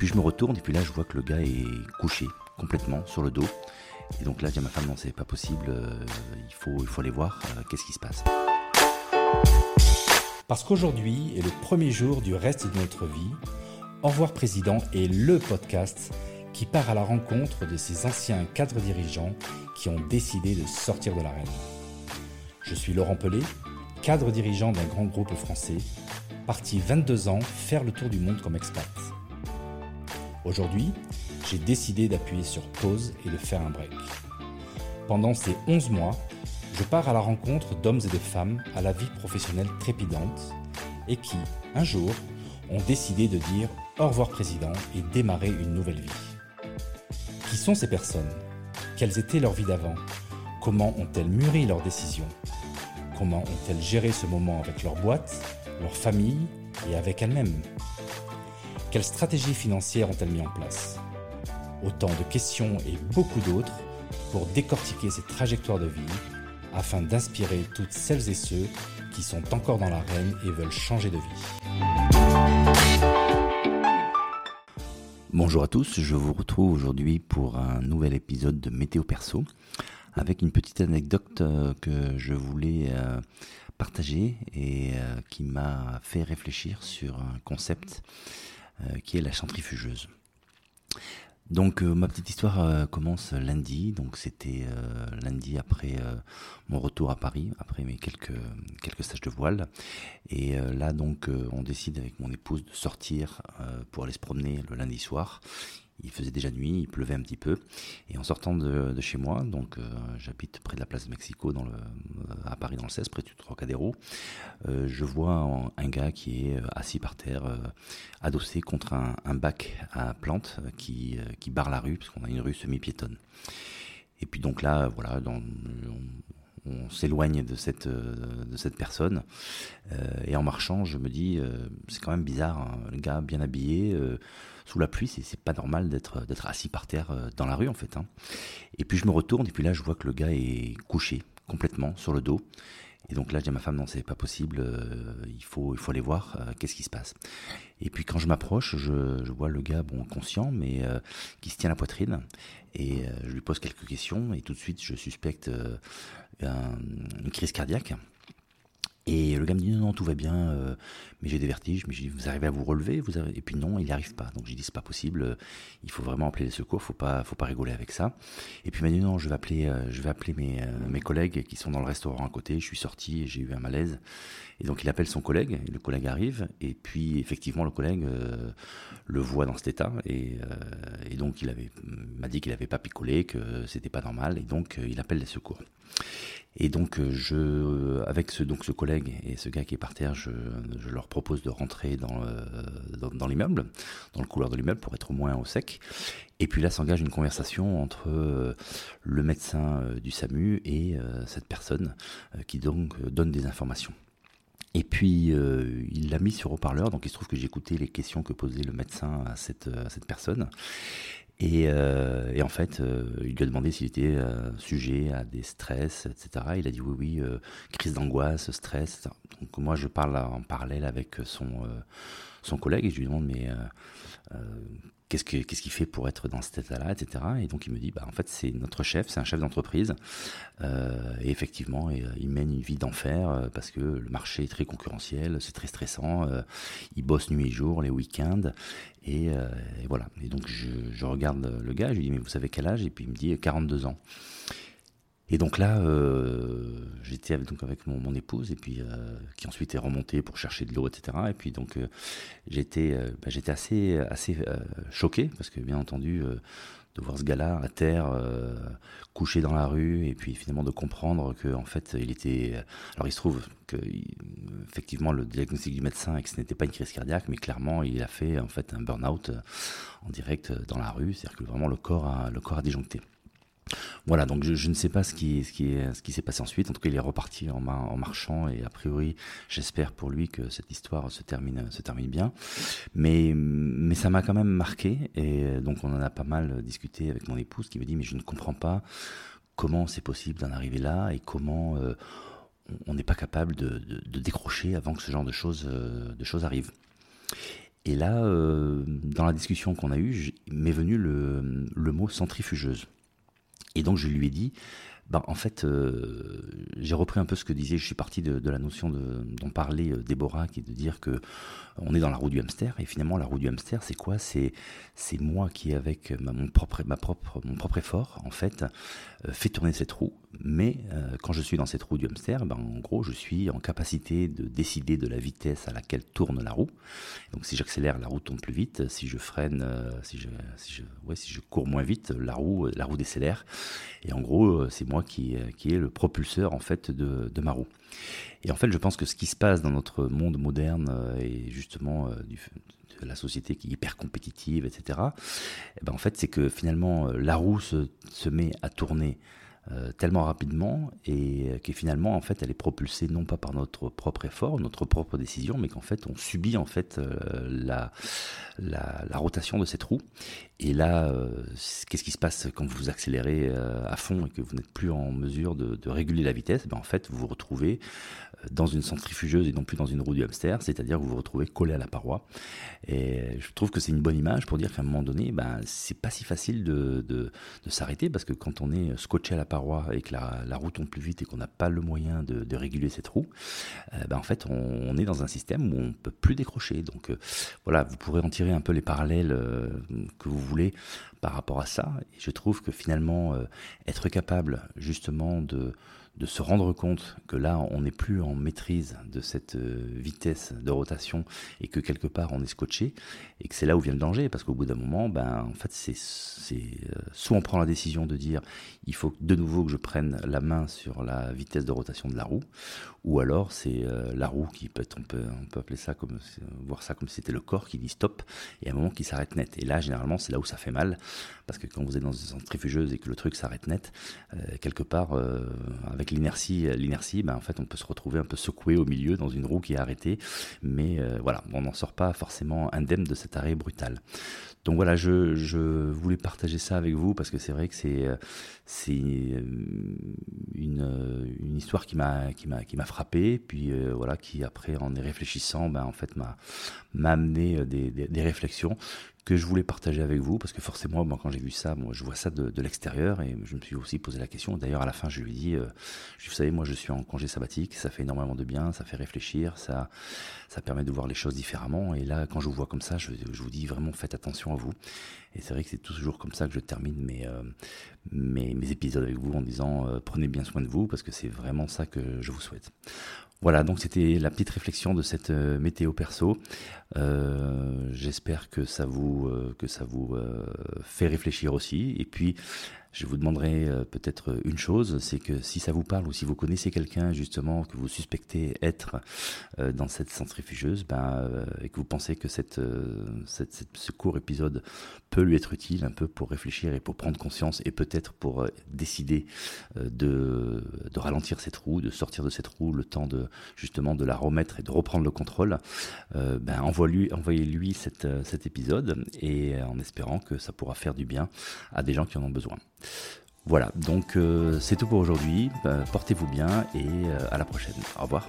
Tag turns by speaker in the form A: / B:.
A: puis je me retourne et puis là je vois que le gars est couché complètement sur le dos. Et donc là je dis à ma femme non c'est pas possible, euh, il, faut, il faut aller voir euh, qu'est-ce qui se passe.
B: Parce qu'aujourd'hui est le premier jour du reste de notre vie, Au revoir Président est le podcast qui part à la rencontre de ces anciens cadres dirigeants qui ont décidé de sortir de l'arène. Je suis Laurent Pelé, cadre dirigeant d'un grand groupe français, parti 22 ans faire le tour du monde comme expat. Aujourd'hui, j'ai décidé d'appuyer sur pause et de faire un break. Pendant ces 11 mois, je pars à la rencontre d'hommes et de femmes à la vie professionnelle trépidante et qui, un jour, ont décidé de dire au revoir président et démarrer une nouvelle vie. Qui sont ces personnes? Quelles étaient leurs vies d'avant? Comment ont-elles mûri leurs décisions? Comment ont-elles géré ce moment avec leur boîte, leur famille et avec elles-mêmes? Quelles stratégies financières ont-elles mis en place? Autant de questions et beaucoup d'autres pour décortiquer ces trajectoires de vie afin d'inspirer toutes celles et ceux qui sont encore dans l'arène et veulent changer de vie.
A: Bonjour à tous, je vous retrouve aujourd'hui pour un nouvel épisode de Météo Perso avec une petite anecdote euh, que je voulais euh, partager et euh, qui m'a fait réfléchir sur un concept qui est la centrifugeuse. Donc ma petite histoire commence lundi, donc c'était lundi après mon retour à Paris, après mes quelques quelques stages de voile, et là donc on décide avec mon épouse de sortir pour aller se promener le lundi soir il faisait déjà nuit, il pleuvait un petit peu. Et en sortant de, chez moi, donc euh, j'habite près de la place de Mexico le, à Paris dans le 16, près du Trocadéro, euh, je vois un, gars qui est assis par terre, euh, adossé contre un, bac à plantes qui, barre la rue, parce qu'on a une rue semi-piétonne. Et puis donc là, voilà, dans, s'éloigne de cette, de cette personne. et en marchant, je me dis, c'est quand même bizarre, hein, le gars bien habillé sous la pluie, c'est pas normal d'être assis par terre euh, dans la rue en fait. Hein. Et puis je me retourne et puis là je vois que le gars est couché complètement sur le dos. Et donc là, je dis à ma femme, non, c'est pas possible, euh, il, faut, aller voir euh, qu'est-ce qui se passe. Et puis quand je m'approche, je, je, vois le gars, bon, conscient, mais qui se tient la poitrine. Et je lui pose quelques questions et tout de suite, je suspecte une crise cardiaque. Et le gars me dit non, non tout va bien, euh, mais j'ai des vertiges. Mais vous arrivez à vous relever Et puis non, il n'y arrive pas. Donc j'ai dit c'est pas possible. Euh, il faut vraiment appeler les secours. Faut pas, faut pas rigoler avec ça. Et puis il m'a dit non, je vais appeler, euh, je vais mes, collègues qui sont dans le restaurant à côté. Je suis sorti et j'ai eu un malaise. Et donc il appelle son collègue. Et le collègue arrive. Et puis effectivement le collègue le voit dans cet état. Et, donc il m'a dit qu'il avait pas picolé, que c'était pas normal. Et donc il appelle les secours. Et donc euh, je, avec ce donc ce collègue et ce gars qui est par terre, je, je leur propose de rentrer dans, euh, dans, dans l'immeuble, dans le couloir de l'immeuble pour être au moins au sec. Et puis là s'engage une conversation entre euh, le médecin du SAMU et cette personne qui donc donne des informations. Et puis il l'a mis sur haut-parleur, donc il se trouve que écouté les questions que posait le médecin à cette, à cette personne. Et, euh, et, en fait, euh, il lui a demandé s'il était euh, sujet à des stress, etc. Il a dit oui, oui, euh, crise d'angoisse, stress. Etc. Donc moi, je parle en parallèle avec son son collègue et je lui demande mais qu'est-ce qu'il fait pour être dans cet état-là, etc. Et donc il me dit, bah en fait c'est notre chef, c'est un chef d'entreprise, euh, et effectivement et, il mène une vie d'enfer parce que le marché est très concurrentiel, c'est très stressant, il bosse nuit et jour, les week-ends, et, euh, voilà. Et donc je, regarde le gars, je lui dis mais vous savez quel âge? Et puis il me dit 42 ans. Et donc là, euh, j'étais avec, donc avec mon, épouse et puis euh, qui ensuite est remontée pour chercher de l'eau, etc. Et puis donc euh, j'étais, bah, j'étais assez assez choqué parce que bien entendu de voir ce gars-là à terre, couché dans la rue, et puis finalement de comprendre que en fait il était. Alors il se trouve que effectivement le diagnostic du médecin et que ce n'était pas une crise cardiaque, mais clairement il a fait en fait un burn-out en direct dans la rue, c'est-à-dire que vraiment le corps le corps a disjoncté. Voilà, donc je, ne sais pas ce qui, ce qui, ce qui s'est passé ensuite. En tout cas, il est reparti en, en marchant et a priori, j'espère pour lui que cette histoire se termine, se termine bien. Mais, mais ça m'a quand même marqué et donc on en a pas mal discuté avec mon épouse qui me dit mais je ne comprends pas comment c'est possible d'en arriver là et comment euh, on n'est pas capable de, de, décrocher avant que ce genre de choses, euh, de choses arrivent. Et là, dans la discussion qu'on a eue, m'est venu le, le mot centrifugeuse. Et donc je lui ai dit, ben, en fait, euh, j'ai repris un peu ce que disait, je suis parti de, la notion dont parlait euh, Déborah, qui est de dire que on est dans la roue du hamster, et finalement la roue du hamster, c'est quoi? C'est moi qui, avec mon propre ma propre mon propre effort, en fait, euh, fait tourner cette roue. Mais quand je suis dans cette roue du hamster, ben, en gros, je suis en capacité de décider de la vitesse à laquelle tourne la roue. Donc, si j'accélère, la roue tourne plus vite. Si je freine, si je si je ouais, si je cours moins vite, la roue la roue décélère. Et en gros, c'est moi qui, qui est le propulseur en fait de, de ma roue. Et en fait, je pense que ce qui se passe dans notre monde moderne euh, et justement euh, de la société qui est hyper compétitive, etc. Eh ben en fait, c'est que finalement euh, la roue se, se met à tourner euh, tellement rapidement et que finalement en fait elle est propulsée non pas par notre propre effort, notre propre décision, mais qu'en fait on subit en fait euh, la, la, rotation de cette roue. Et là, euh, qu'est-ce qui se passe quand vous accélérez à fond et que vous n'êtes plus en mesure de, de réguler la vitesse? Ben, En fait, vous vous retrouvez dans une centrifugeuse et non plus dans une roue du hamster, c'est-à-dire que vous vous retrouvez collé à la paroi. Et je trouve que c'est une bonne image pour dire qu'à un moment donné, ben, c'est pas si facile de, de, de s'arrêter parce que quand on est scotché à la paroi et que la, roue tombe plus vite et qu'on n'a pas le moyen de, réguler cette roue, euh, ben, en fait, on, est dans un système où on peut plus décrocher. Donc euh, voilà, vous pourrez en tirer un peu les parallèles euh, que vous voulez par rapport à ça. Et je trouve que finalement, être capable justement de de se rendre compte que là, on n'est plus en maîtrise de cette euh, vitesse de rotation et que quelque part on est scotché et que c'est là où vient le danger parce qu'au bout d'un moment, ben, en fait, c'est, c'est euh, soit on prend la décision de dire il faut de nouveau que je prenne la main sur la vitesse de rotation de la roue ou alors c'est euh, la roue qui peut être, on peut, on peut appeler ça comme, voir ça comme si c'était le corps qui dit stop et à un moment qui s'arrête net. Et là, généralement, c'est là où ça fait mal parce que quand vous êtes dans une centrifugeuse et que le truc s'arrête net, quelque part, avec l'inertie, l'inertie, ben en fait, on peut se retrouver un peu secoué au milieu dans une roue qui est arrêtée, mais euh, voilà, on n'en sort pas forcément indemne de cet arrêt brutal. Donc voilà, je, voulais partager ça avec vous parce que c'est vrai que c'est c'est euh, une, une histoire qui m'a qui m'a frappé, puis euh, voilà, qui après en y réfléchissant, ben en fait m'a m'a amené des réflexions que je voulais partager avec vous, parce que forcément, moi, quand j'ai vu ça, moi, je vois ça de, l'extérieur, et je me suis aussi posé la question. D'ailleurs, à la fin, je lui ai dit, euh, vous savez, moi, je suis en congé sabbatique, ça fait énormément de bien, ça fait réfléchir, ça, ça permet de voir les choses différemment. Et là, quand je vous vois comme ça, je, vous dis vraiment, faites attention à vous. Et c'est vrai que c'est toujours comme ça que je termine mes, euh, mes, épisodes avec vous en disant, euh, prenez bien soin de vous, parce que c'est vraiment ça que je vous souhaite. Voilà, donc c'était la petite réflexion de cette euh, météo perso. Euh, J'espère que ça vous euh, que ça vous fait réfléchir aussi. Et puis je vous demanderai euh, peut-être une chose, c'est que si ça vous parle ou si vous connaissez quelqu'un justement que vous suspectez être euh, dans cette centrifugeuse, ben, euh, et que vous pensez que cette, ce court épisode peut lui être utile un peu pour réfléchir et pour prendre conscience et peut-être pour décider de, de ralentir cette roue, de sortir de cette roue, le temps de justement de la remettre et de reprendre le contrôle, ben, envoyez-lui envoyez cet, cet épisode et en espérant que ça pourra faire du bien à des gens qui en ont besoin. Voilà, donc euh, c'est tout pour aujourd'hui. Euh, Portez-vous bien et euh, à la prochaine. Au revoir.